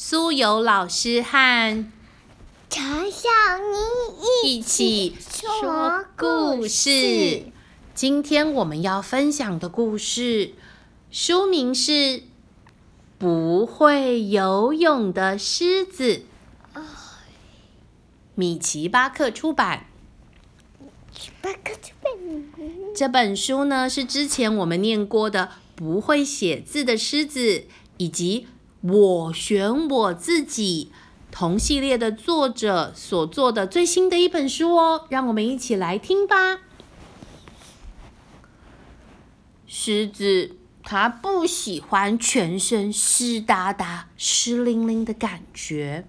苏有老师和陈小妮一起说故事。今天我们要分享的故事书名是《不会游泳的狮子》，米奇巴克出版。巴克出版。这本书呢是之前我们念过的《不会写字的狮子》，以及。我选我自己同系列的作者所做的最新的一本书哦，让我们一起来听吧。狮子它不喜欢全身湿哒哒、湿淋淋的感觉，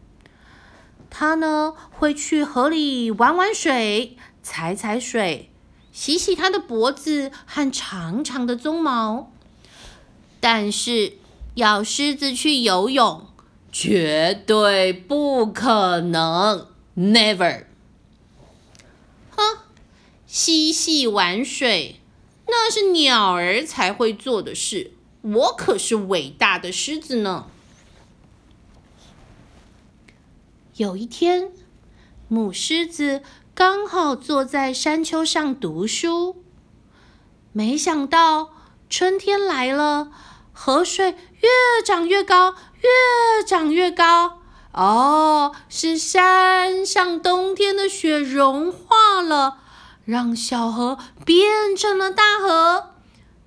它呢会去河里玩玩水、踩踩水、洗洗它的脖子和长长的鬃毛，但是。要狮子去游泳，绝对不可能，never。哼，嬉戏玩水，那是鸟儿才会做的事，我可是伟大的狮子呢。有一天，母狮子刚好坐在山丘上读书，没想到春天来了。河水越涨越高，越涨越高。哦，是山上冬天的雪融化了，让小河变成了大河。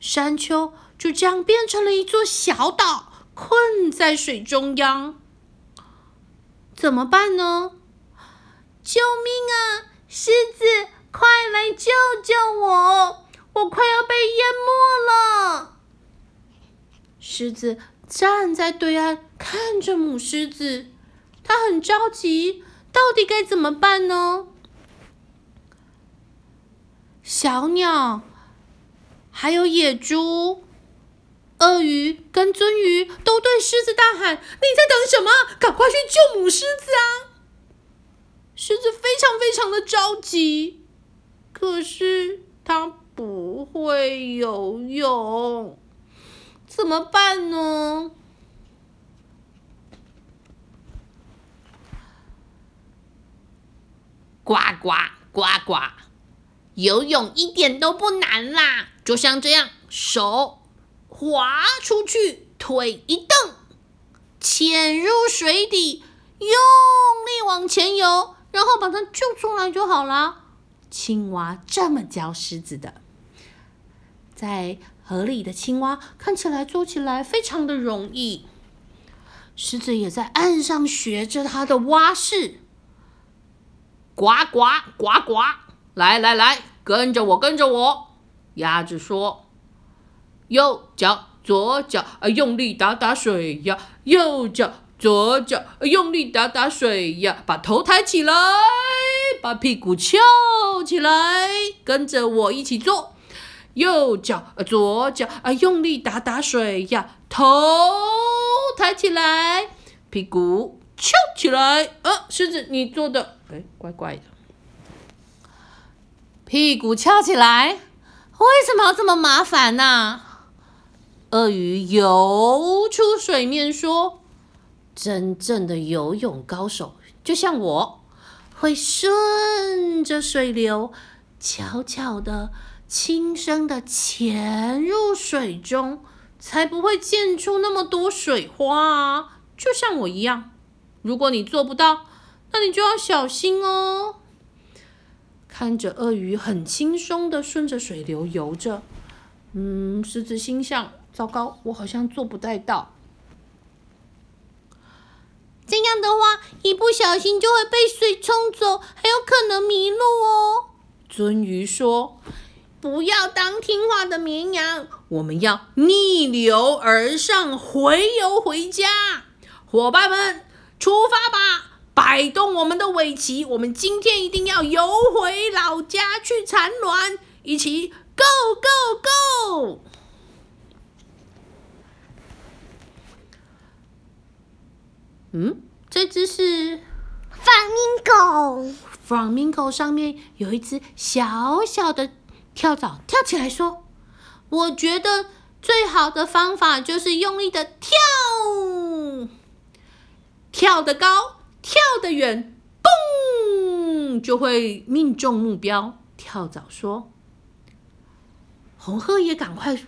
山丘就这样变成了一座小岛，困在水中央。怎么办呢？救命啊！狮子，快来救救我！我快要被淹没了。狮子站在对岸看着母狮子，它很着急，到底该怎么办呢？小鸟、还有野猪、鳄鱼跟鳟鱼都对狮子大喊：“你在等什么？赶快去救母狮子啊！”狮子非常非常的着急，可是它不会游泳。怎么办呢？呱呱呱呱！游泳一点都不难啦，就像这样，手滑出去，腿一蹬，潜入水底，用力往前游，然后把它救出来就好了。青蛙这么教狮子的，在。河里的青蛙看起来做起来非常的容易，狮子也在岸上学着它的蛙式，呱呱呱呱，来来来，跟着我，跟着我。鸭子说：“右脚左脚啊，用力打打水呀；右脚左脚用力打打水呀。把头抬起来，把屁股翘起来，跟着我一起做。”右脚，左脚，啊，用力打打水呀！头抬起来，屁股翘起来。呃，狮子，你做的，哎，怪怪的。屁股翘起来，为什么要这么麻烦呢？鳄鱼游出水面说：“真正的游泳高手，就像我，会顺着水流，悄悄的。”轻声的潜入水中，才不会溅出那么多水花啊！就像我一样。如果你做不到，那你就要小心哦。看着鳄鱼很轻松的顺着水流游着，嗯，狮子心想：糟糕，我好像做不太到。这样的话，一不小心就会被水冲走，还有可能迷路哦。鳟鱼说。不要当听话的绵羊，我们要逆流而上，回游回家。伙伴们，出发吧！摆动我们的尾鳍，我们今天一定要游回老家去产卵。一起，Go Go Go！嗯，这只是 Flamingo。Flamingo 上面有一只小小的。跳蚤跳起来说：“我觉得最好的方法就是用力的跳。”跳得高，跳得远，嘣，就会命中目标。跳蚤说：“红鹤也赶快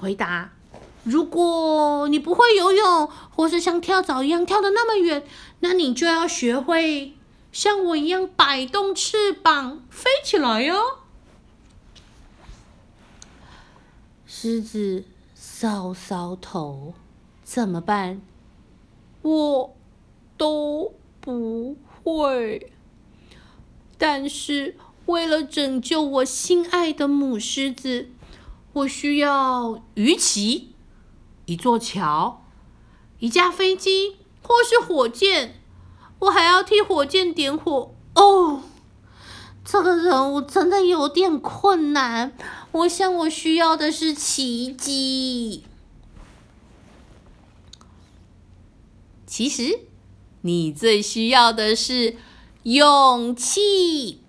回答。”如果你不会游泳，或是像跳蚤一样跳得那么远，那你就要学会像我一样摆动翅膀飞起来哟。狮子搔搔头，怎么办？我都不会。但是为了拯救我心爱的母狮子，我需要鱼鳍。一座桥，一架飞机，或是火箭，我还要替火箭点火哦。这个任务真的有点困难，我想我需要的是奇迹。其实，你最需要的是勇气。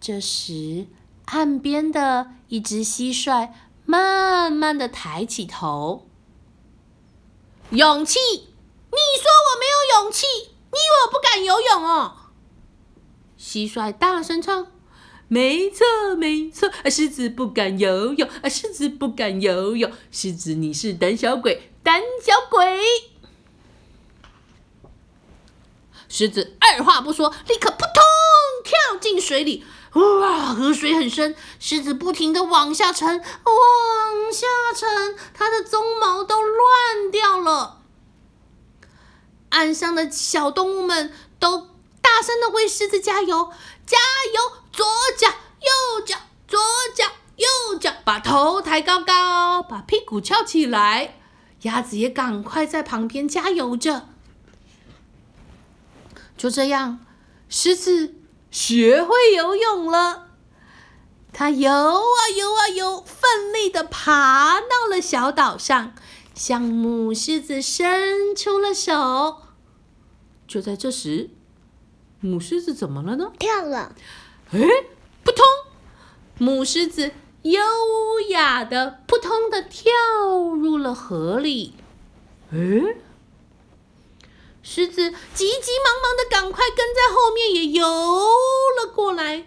这时，岸边的一只蟋蟀慢慢的抬起头。勇气？你说我没有勇气？你以为我不敢游泳哦？蟋蟀大声唱：“没错，没错，狮子不敢游泳，啊狮子不敢游泳，狮子你是胆小鬼，胆小鬼！”狮子二话不说，立刻扑通跳进水里。哇，河水很深，狮子不停的往下沉，往下沉，它的鬃毛都乱掉了。岸上的小动物们都大声的为狮子加油，加油！左脚，右脚，左脚，右脚，把头抬高高，把屁股翘起来。鸭子也赶快在旁边加油着。就这样，狮子。学会游泳了，它游啊游啊游，奋力的爬到了小岛上，向母狮子伸出了手。就在这时，母狮子怎么了呢？跳了！哎，扑通！母狮子优雅的扑通的跳入了河里。哎。狮子急急忙忙的，赶快跟在后面也游了过来。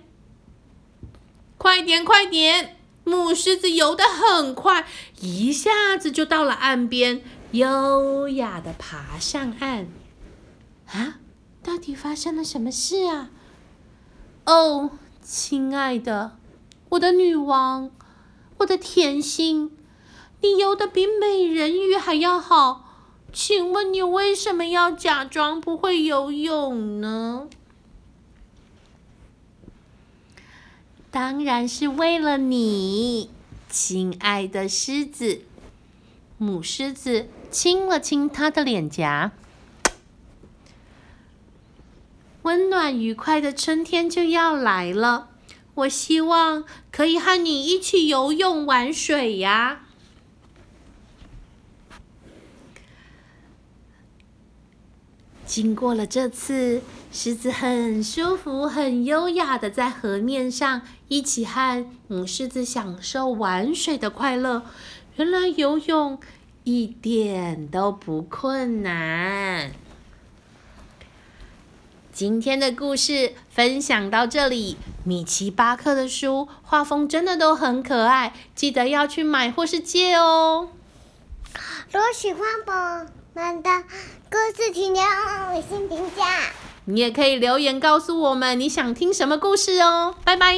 快点，快点！母狮子游得很快，一下子就到了岸边，优雅的爬上岸。啊，到底发生了什么事啊？哦，亲爱的，我的女王，我的甜心，你游的比美人鱼还要好。请问你为什么要假装不会游泳呢？当然是为了你，亲爱的狮子。母狮子亲了亲它的脸颊。温暖愉快的春天就要来了，我希望可以和你一起游泳玩水呀。经过了这次，狮子很舒服、很优雅的在河面上一起和母狮子享受玩水的快乐。原来游泳一点都不困难。今天的故事分享到这里，米奇巴克的书画风真的都很可爱，记得要去买或是借哦。如果喜欢我？们的故事，请留五星评价。你也可以留言告诉我们你想听什么故事哦。拜拜。